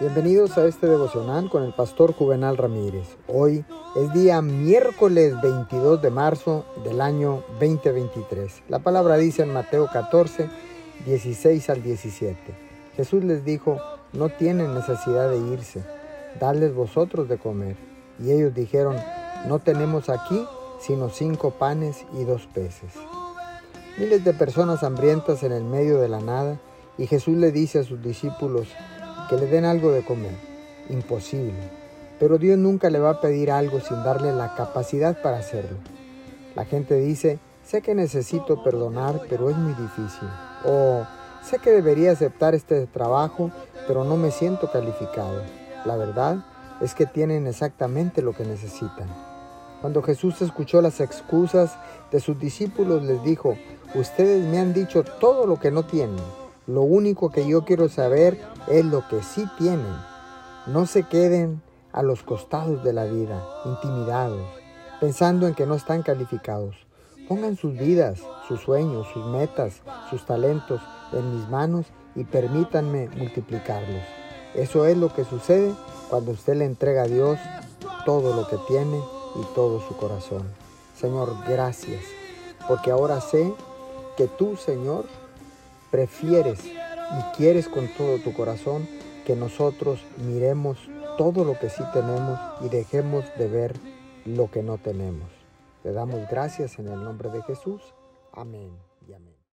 Bienvenidos a este devocional con el pastor Juvenal Ramírez. Hoy es día miércoles 22 de marzo del año 2023. La palabra dice en Mateo 14, 16 al 17. Jesús les dijo, no tienen necesidad de irse, dadles vosotros de comer. Y ellos dijeron, no tenemos aquí sino cinco panes y dos peces. Miles de personas hambrientas en el medio de la nada y Jesús le dice a sus discípulos, que le den algo de comer. Imposible. Pero Dios nunca le va a pedir algo sin darle la capacidad para hacerlo. La gente dice, sé que necesito perdonar, pero es muy difícil. O sé que debería aceptar este trabajo, pero no me siento calificado. La verdad es que tienen exactamente lo que necesitan. Cuando Jesús escuchó las excusas de sus discípulos, les dijo, ustedes me han dicho todo lo que no tienen lo único que yo quiero saber es lo que sí tienen. No se queden a los costados de la vida, intimidados, pensando en que no están calificados. Pongan sus vidas, sus sueños, sus metas, sus talentos en mis manos y permítanme multiplicarlos. Eso es lo que sucede cuando usted le entrega a Dios todo lo que tiene y todo su corazón. Señor, gracias, porque ahora sé que tú, Señor, prefieres y quieres con todo tu corazón que nosotros miremos todo lo que sí tenemos y dejemos de ver lo que no tenemos. Te damos gracias en el nombre de Jesús. Amén y amén.